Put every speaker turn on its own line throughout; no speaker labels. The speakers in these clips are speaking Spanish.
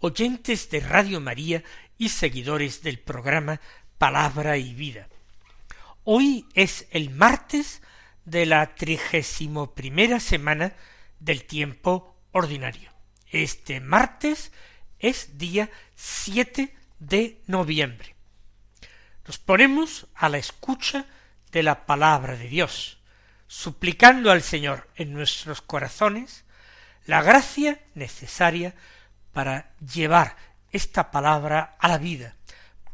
oyentes de Radio María y seguidores del programa Palabra y Vida. Hoy es el martes de la trigésimo primera semana del tiempo ordinario. Este martes es día 7 de noviembre. Nos ponemos a la escucha de la palabra de Dios, suplicando al Señor en nuestros corazones la gracia necesaria para llevar esta palabra a la vida,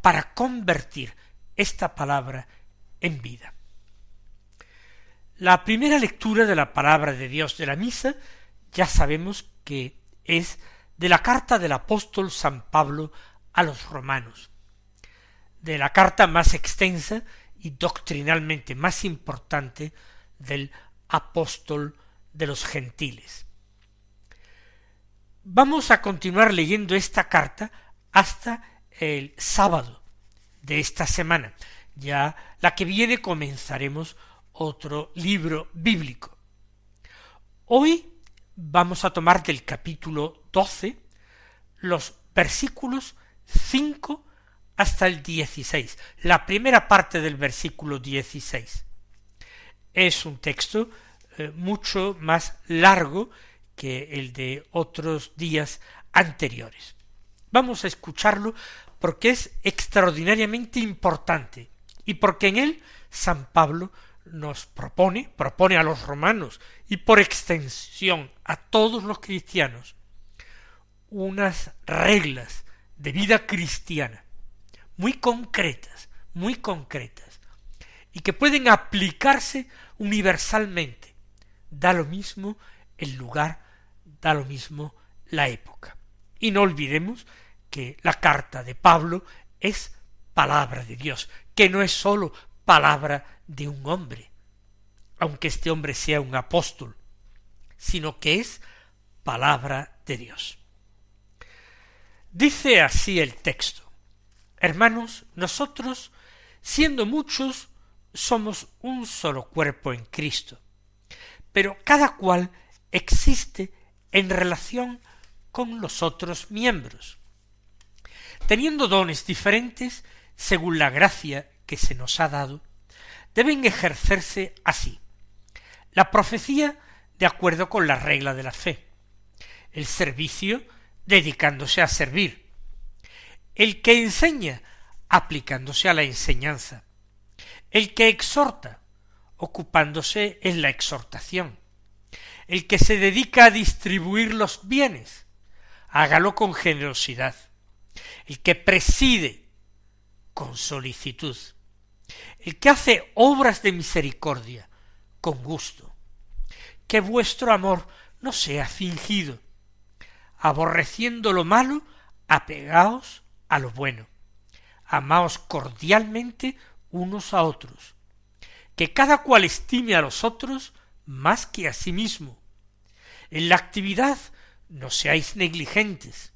para convertir esta palabra en vida. La primera lectura de la palabra de Dios de la misa ya sabemos que es de la carta del apóstol San Pablo a los romanos, de la carta más extensa y doctrinalmente más importante del apóstol de los gentiles. Vamos a continuar leyendo esta carta hasta el sábado de esta semana. Ya la que viene comenzaremos otro libro bíblico. Hoy vamos a tomar del capítulo 12 los versículos 5 hasta el 16, la primera parte del versículo 16. Es un texto eh, mucho más largo que el de otros días anteriores. Vamos a escucharlo porque es extraordinariamente importante y porque en él San Pablo nos propone, propone a los romanos y por extensión a todos los cristianos unas reglas de vida cristiana muy concretas, muy concretas, y que pueden aplicarse universalmente. Da lo mismo el lugar da lo mismo la época. Y no olvidemos que la carta de Pablo es palabra de Dios, que no es sólo palabra de un hombre, aunque este hombre sea un apóstol, sino que es palabra de Dios. Dice así el texto, Hermanos, nosotros, siendo muchos, somos un solo cuerpo en Cristo, pero cada cual existe en relación con los otros miembros, teniendo dones diferentes según la gracia que se nos ha dado, deben ejercerse así. La profecía de acuerdo con la regla de la fe, el servicio dedicándose a servir, el que enseña aplicándose a la enseñanza, el que exhorta ocupándose en la exhortación, el que se dedica a distribuir los bienes, hágalo con generosidad. El que preside, con solicitud. El que hace obras de misericordia, con gusto. Que vuestro amor no sea fingido. Aborreciendo lo malo, apegaos a lo bueno. Amaos cordialmente unos a otros. Que cada cual estime a los otros más que a sí mismo, en la actividad no seáis negligentes.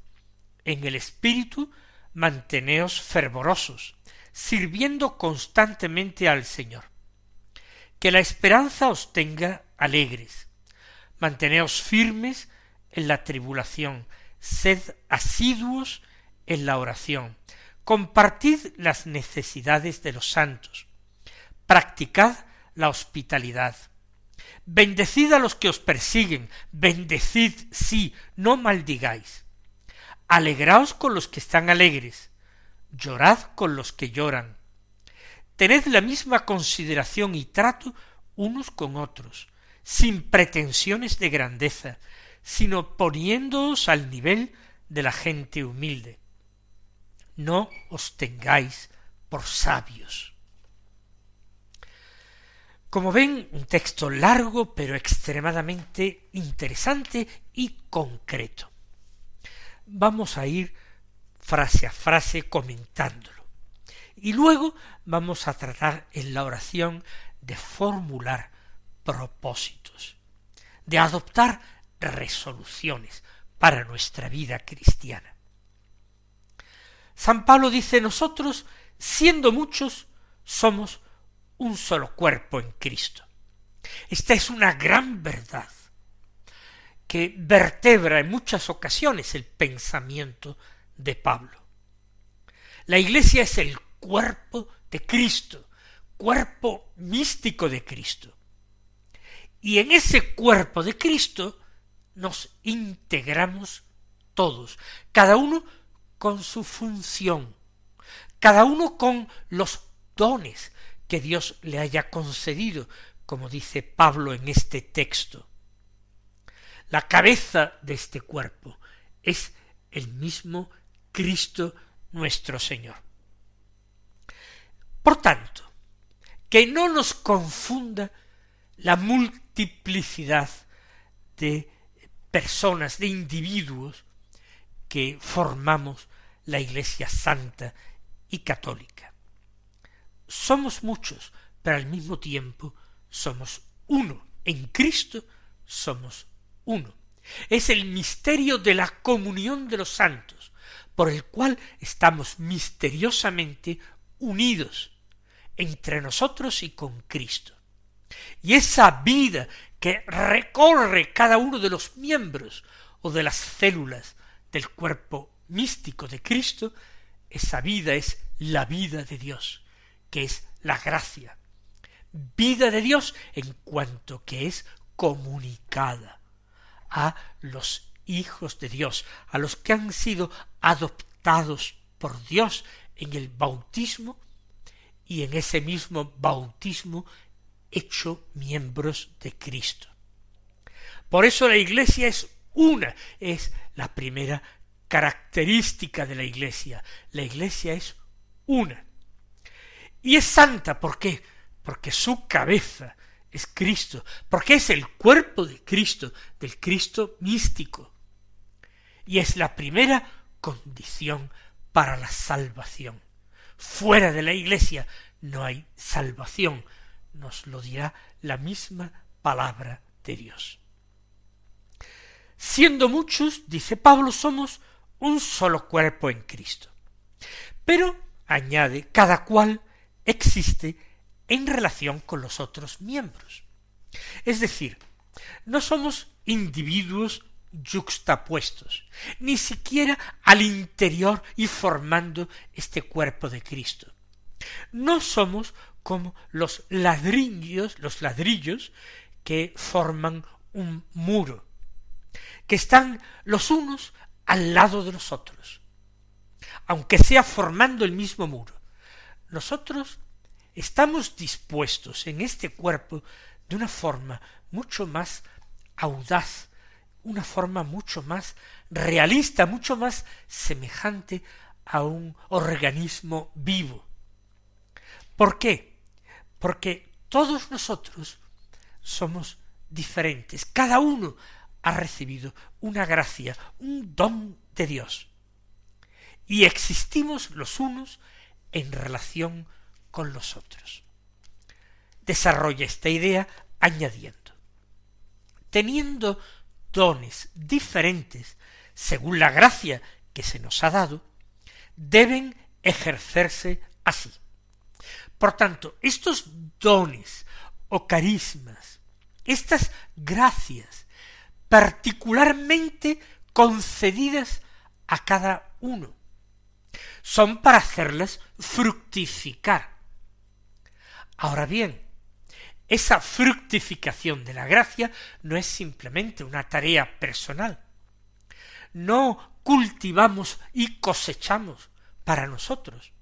En el espíritu manteneos fervorosos, sirviendo constantemente al Señor. Que la esperanza os tenga alegres. Manteneos firmes en la tribulación, sed asiduos en la oración, compartid las necesidades de los santos, practicad la hospitalidad, Bendecid a los que os persiguen, bendecid sí, no maldigáis. Alegraos con los que están alegres, llorad con los que lloran. Tened la misma consideración y trato unos con otros, sin pretensiones de grandeza, sino poniéndoos al nivel de la gente humilde. No os tengáis por sabios. Como ven, un texto largo pero extremadamente interesante y concreto. Vamos a ir frase a frase comentándolo. Y luego vamos a tratar en la oración de formular propósitos, de adoptar resoluciones para nuestra vida cristiana. San Pablo dice nosotros, siendo muchos, somos un solo cuerpo en Cristo. Esta es una gran verdad que vertebra en muchas ocasiones el pensamiento de Pablo. La Iglesia es el cuerpo de Cristo, cuerpo místico de Cristo. Y en ese cuerpo de Cristo nos integramos todos, cada uno con su función, cada uno con los dones que Dios le haya concedido, como dice Pablo en este texto. La cabeza de este cuerpo es el mismo Cristo nuestro Señor. Por tanto, que no nos confunda la multiplicidad de personas, de individuos que formamos la Iglesia Santa y Católica. Somos muchos, pero al mismo tiempo somos uno. En Cristo somos uno. Es el misterio de la comunión de los santos, por el cual estamos misteriosamente unidos entre nosotros y con Cristo. Y esa vida que recorre cada uno de los miembros o de las células del cuerpo místico de Cristo, esa vida es la vida de Dios, que es la gracia. Vida de Dios en cuanto que es comunicada a los hijos de Dios, a los que han sido adoptados por Dios en el bautismo y en ese mismo bautismo hecho miembros de Cristo. Por eso la Iglesia es una, es la primera característica de la Iglesia. La Iglesia es una. Y es santa, ¿por qué? Porque su cabeza es Cristo, porque es el cuerpo de Cristo, del Cristo místico. Y es la primera condición para la salvación. Fuera de la Iglesia no hay salvación, nos lo dirá la misma palabra de Dios. Siendo muchos, dice Pablo, somos un solo cuerpo en Cristo. Pero, añade, cada cual existe en relación con los otros miembros. Es decir, no somos individuos yuxtapuestos, ni siquiera al interior y formando este cuerpo de Cristo. No somos como los ladrillos, los ladrillos que forman un muro, que están los unos al lado de los otros, aunque sea formando el mismo muro. Nosotros estamos dispuestos en este cuerpo de una forma mucho más audaz, una forma mucho más realista, mucho más semejante a un organismo vivo. ¿Por qué? Porque todos nosotros somos diferentes, cada uno ha recibido una gracia, un don de Dios. Y existimos los unos en relación con los otros. Desarrolla esta idea añadiendo, teniendo dones diferentes según la gracia que se nos ha dado, deben ejercerse así. Por tanto, estos dones o carismas, estas gracias particularmente concedidas a cada uno, son para hacerles fructificar. Ahora bien, esa fructificación de la gracia no es simplemente una tarea personal. No cultivamos y cosechamos para nosotros,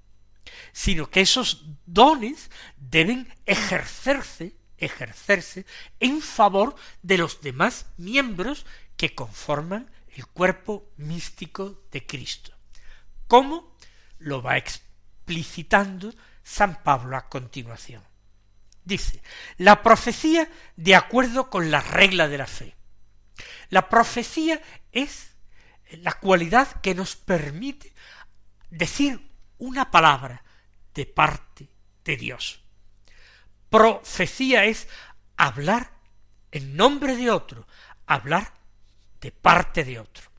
sino que esos dones deben ejercerse, ejercerse en favor de los demás miembros que conforman el cuerpo místico de Cristo. ¿Cómo? Lo va explicitando San Pablo a continuación. Dice, la profecía de acuerdo con la regla de la fe. La profecía es la cualidad que nos permite decir una palabra de parte de Dios. Profecía es hablar en nombre de otro, hablar de parte de otro.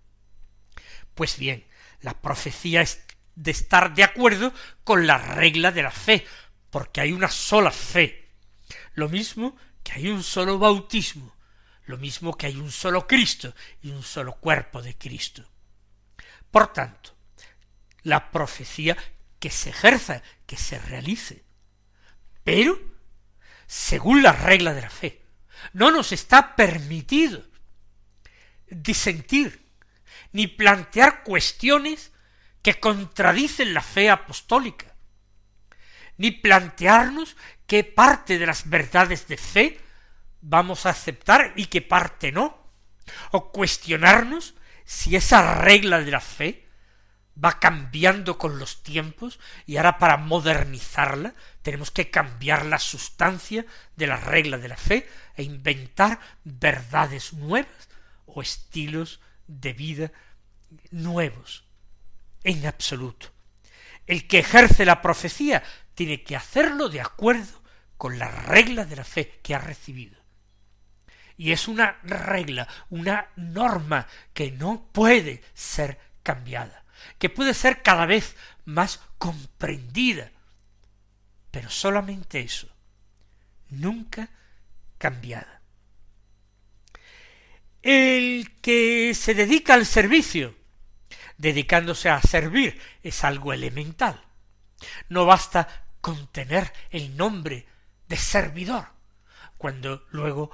Pues bien, la profecía es de estar de acuerdo con la regla de la fe, porque hay una sola fe. Lo mismo que hay un solo bautismo, lo mismo que hay un solo Cristo y un solo cuerpo de Cristo. Por tanto, la profecía que se ejerza, que se realice, pero según la regla de la fe. No nos está permitido disentir ni plantear cuestiones que contradicen la fe apostólica, ni plantearnos qué parte de las verdades de fe vamos a aceptar y qué parte no, o cuestionarnos si esa regla de la fe va cambiando con los tiempos y ahora para modernizarla tenemos que cambiar la sustancia de la regla de la fe e inventar verdades nuevas o estilos de vida nuevos. En absoluto. El que ejerce la profecía tiene que hacerlo de acuerdo con la regla de la fe que ha recibido. Y es una regla, una norma que no puede ser cambiada, que puede ser cada vez más comprendida, pero solamente eso, nunca cambiada. El que se dedica al servicio, dedicándose a servir, es algo elemental. No basta con tener el nombre de servidor, cuando luego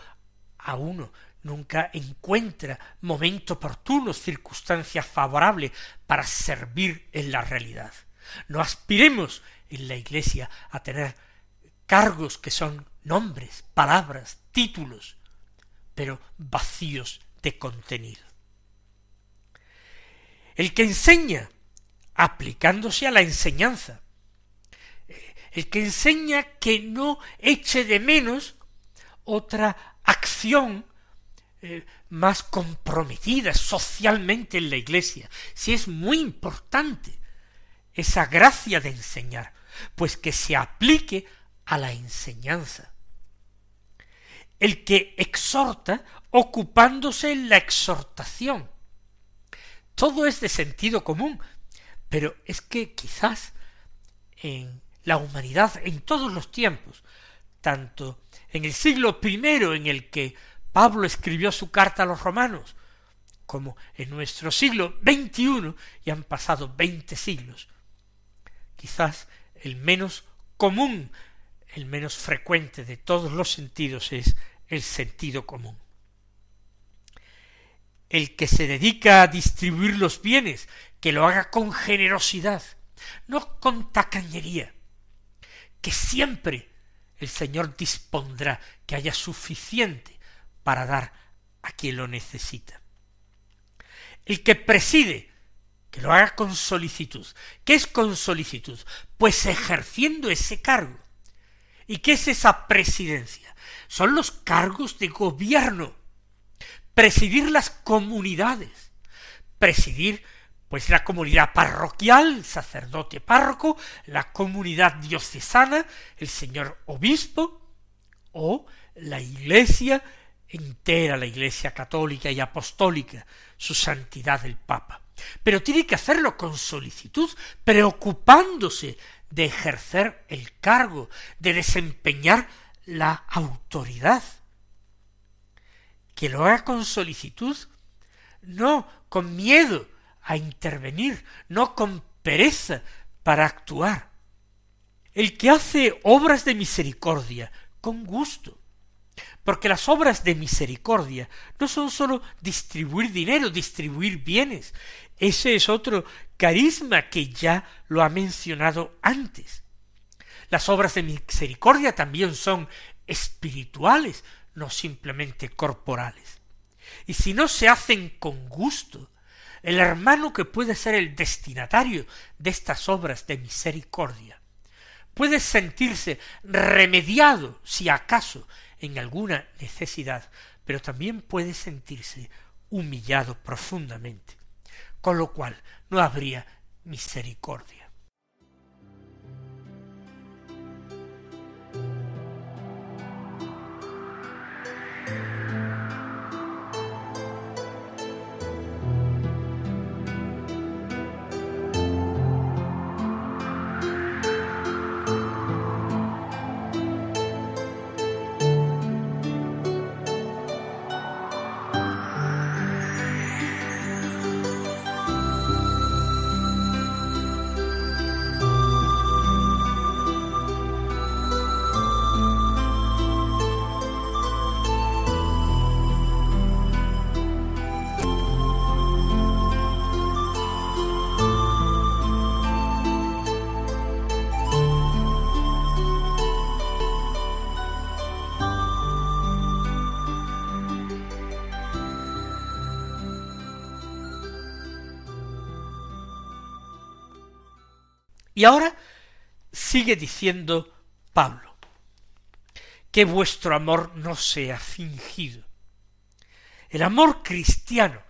a uno nunca encuentra momento oportuno, circunstancias favorables para servir en la realidad. No aspiremos en la Iglesia a tener cargos que son nombres, palabras, títulos, pero vacíos de contenido. El que enseña aplicándose a la enseñanza, el que enseña que no eche de menos otra acción eh, más comprometida socialmente en la iglesia, si es muy importante esa gracia de enseñar, pues que se aplique a la enseñanza. El que exhorta ocupándose en la exhortación. Todo es de sentido común, pero es que quizás en la humanidad en todos los tiempos, tanto en el siglo primero en el que Pablo escribió su carta a los romanos, como en nuestro siglo XXI, y han pasado veinte siglos, quizás el menos común, el menos frecuente de todos los sentidos es el sentido común. El que se dedica a distribuir los bienes, que lo haga con generosidad, no con tacañería, que siempre el Señor dispondrá que haya suficiente para dar a quien lo necesita. El que preside que lo haga con solicitud. ¿Qué es con solicitud? Pues ejerciendo ese cargo. ¿Y qué es esa presidencia? Son los cargos de gobierno. Presidir las comunidades. Presidir pues la comunidad parroquial, sacerdote párroco, la comunidad diocesana, el señor obispo, o la iglesia entera, la iglesia católica y apostólica, su santidad el Papa pero tiene que hacerlo con solicitud, preocupándose de ejercer el cargo, de desempeñar la autoridad. Que lo haga con solicitud, no con miedo a intervenir, no con pereza para actuar. El que hace obras de misericordia con gusto, porque las obras de misericordia no son sólo distribuir dinero, distribuir bienes, ese es otro carisma que ya lo ha mencionado antes. Las obras de misericordia también son espirituales, no simplemente corporales. Y si no se hacen con gusto, el hermano que puede ser el destinatario de estas obras de misericordia puede sentirse remediado, si acaso, en alguna necesidad, pero también puede sentirse humillado profundamente con lo cual no habría misericordia. Y ahora sigue diciendo Pablo, que vuestro amor no sea fingido. El amor cristiano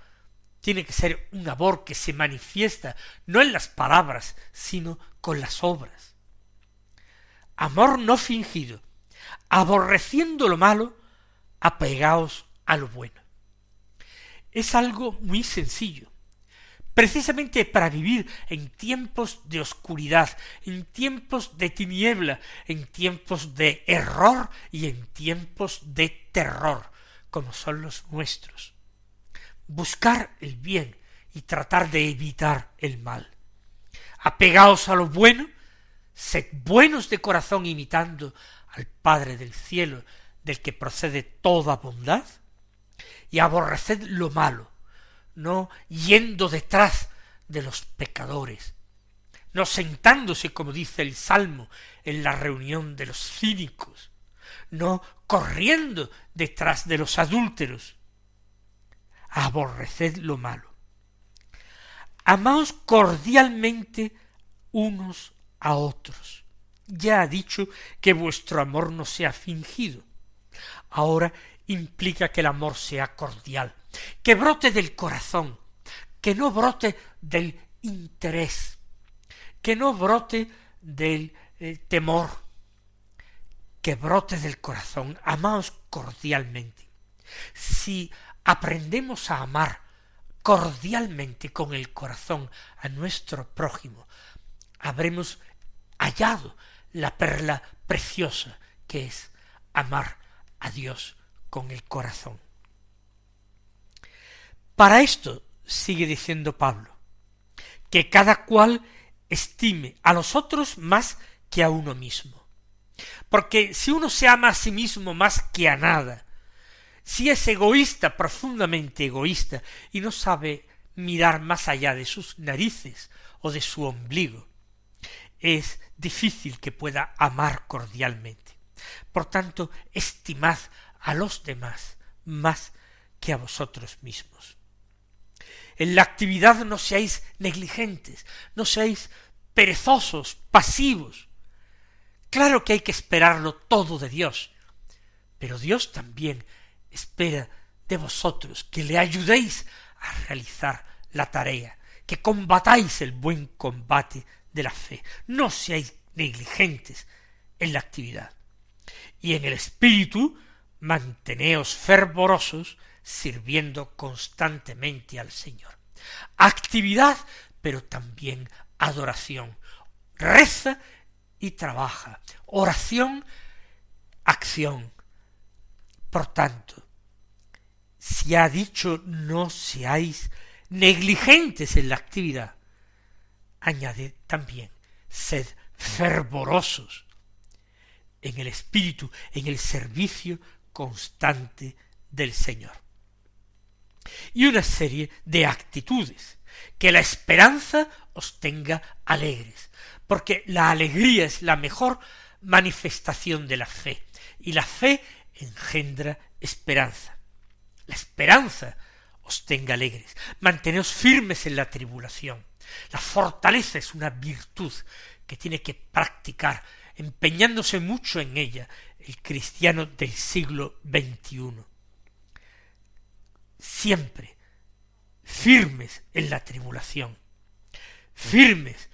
tiene que ser un amor que se manifiesta no en las palabras, sino con las obras. Amor no fingido, aborreciendo lo malo, apegaos a lo bueno. Es algo muy sencillo, precisamente para vivir en tiempos de oscuridad, en tiempos de tiniebla, en tiempos de error y en tiempos de terror, como son los nuestros. Buscar el bien y tratar de evitar el mal. Apegaos a lo bueno, sed buenos de corazón imitando al Padre del cielo, del que procede toda bondad, y aborreced lo malo, no yendo detrás de los pecadores, no sentándose, como dice el Salmo, en la reunión de los cínicos, no corriendo detrás de los adúlteros. Aborreced lo malo. Amaos cordialmente unos a otros. Ya ha dicho que vuestro amor no sea fingido. Ahora implica que el amor sea cordial, que brote del corazón, que no brote del interés, que no brote del eh, temor, que brote del corazón, amaos cordialmente. Si aprendemos a amar cordialmente con el corazón a nuestro prójimo, habremos hallado la perla preciosa que es amar a Dios con el corazón. Para esto, sigue diciendo Pablo, que cada cual estime a los otros más que a uno mismo. Porque si uno se ama a sí mismo más que a nada, si es egoísta, profundamente egoísta, y no sabe mirar más allá de sus narices o de su ombligo, es difícil que pueda amar cordialmente. Por tanto, estimad a los demás más que a vosotros mismos. En la actividad no seáis negligentes, no seáis perezosos, pasivos. Claro que hay que esperarlo todo de Dios, pero Dios también espera de vosotros que le ayudéis a realizar la tarea, que combatáis el buen combate de la fe. No seáis negligentes en la actividad. Y en el espíritu manteneos fervorosos sirviendo constantemente al Señor. Actividad, pero también adoración. Reza y trabaja. Oración, acción. Por tanto, si ha dicho no seáis negligentes en la actividad, añade también, sed fervorosos en el espíritu, en el servicio constante del Señor. Y una serie de actitudes, que la esperanza os tenga alegres, porque la alegría es la mejor manifestación de la fe, y la fe engendra esperanza. La esperanza os tenga alegres, manteneos firmes en la tribulación. La fortaleza es una virtud que tiene que practicar, empeñándose mucho en ella, el cristiano del siglo XXI. Siempre firmes en la tribulación, firmes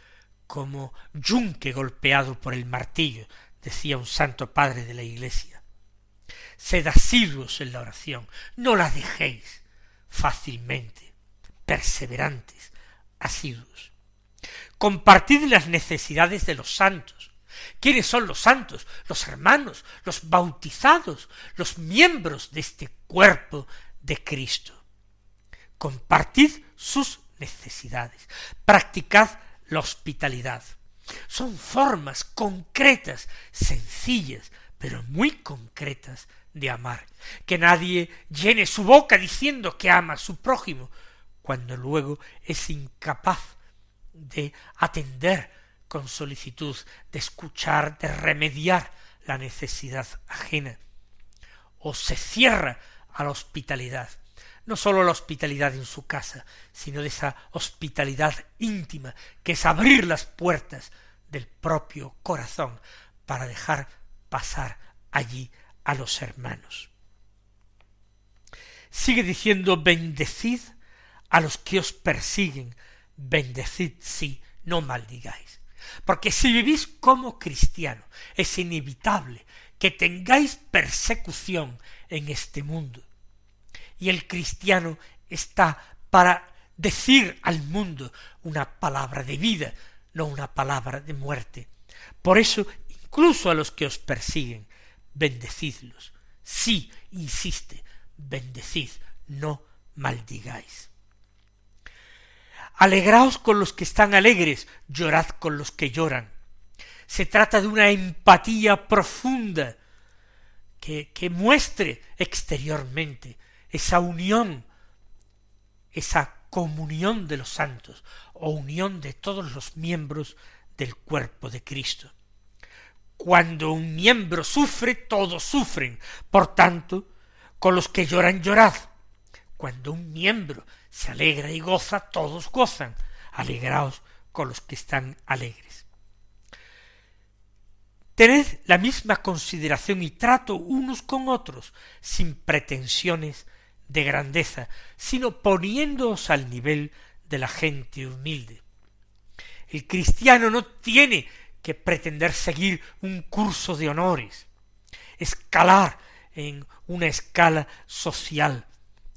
como yunque golpeado por el martillo, decía un santo padre de la Iglesia. Sed asiduos en la oración, no la dejéis fácilmente, perseverantes, asiduos. Compartid las necesidades de los santos. ¿Quiénes son los santos? Los hermanos, los bautizados, los miembros de este cuerpo de Cristo. Compartid sus necesidades. Practicad la hospitalidad. Son formas concretas, sencillas, pero muy concretas de amar. Que nadie llene su boca diciendo que ama a su prójimo, cuando luego es incapaz de atender con solicitud, de escuchar, de remediar la necesidad ajena, o se cierra a la hospitalidad, no sólo la hospitalidad en su casa, sino de esa hospitalidad íntima, que es abrir las puertas del propio corazón para dejar pasar allí a los hermanos. Sigue diciendo bendecid a los que os persiguen, bendecid sí, no maldigáis. Porque si vivís como cristiano, es inevitable que tengáis persecución en este mundo. Y el cristiano está para decir al mundo una palabra de vida, no una palabra de muerte. Por eso, incluso a los que os persiguen, bendecidlos. Sí, insiste, bendecid, no maldigáis. Alegraos con los que están alegres, llorad con los que lloran. Se trata de una empatía profunda que, que muestre exteriormente esa unión, esa comunión de los santos o unión de todos los miembros del cuerpo de Cristo. Cuando un miembro sufre, todos sufren. Por tanto, con los que lloran, llorad. Cuando un miembro se alegra y goza, todos gozan. Alegraos con los que están alegres. Tened la misma consideración y trato unos con otros, sin pretensiones de grandeza, sino poniéndoos al nivel de la gente humilde. El cristiano no tiene que pretender seguir un curso de honores, escalar en una escala social,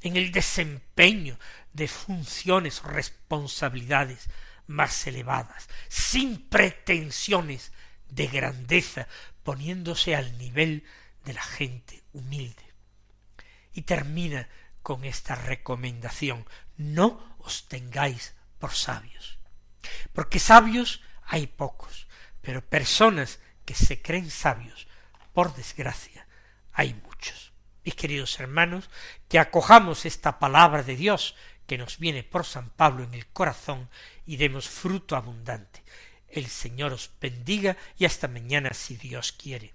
en el desempeño de funciones o responsabilidades más elevadas, sin pretensiones de grandeza, poniéndose al nivel de la gente humilde. Y termina con esta recomendación, no os tengáis por sabios, porque sabios hay pocos, pero personas que se creen sabios, por desgracia, hay muchos. Mis queridos hermanos, que acojamos esta palabra de Dios que nos viene por San Pablo en el corazón y demos fruto abundante. El Señor os bendiga y hasta mañana si Dios quiere.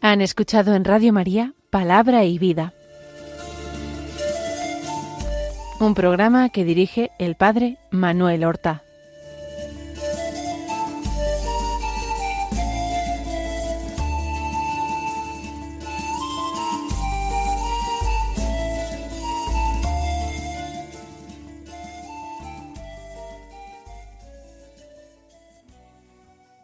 Han escuchado en Radio María Palabra y Vida un programa que dirige el padre Manuel Horta.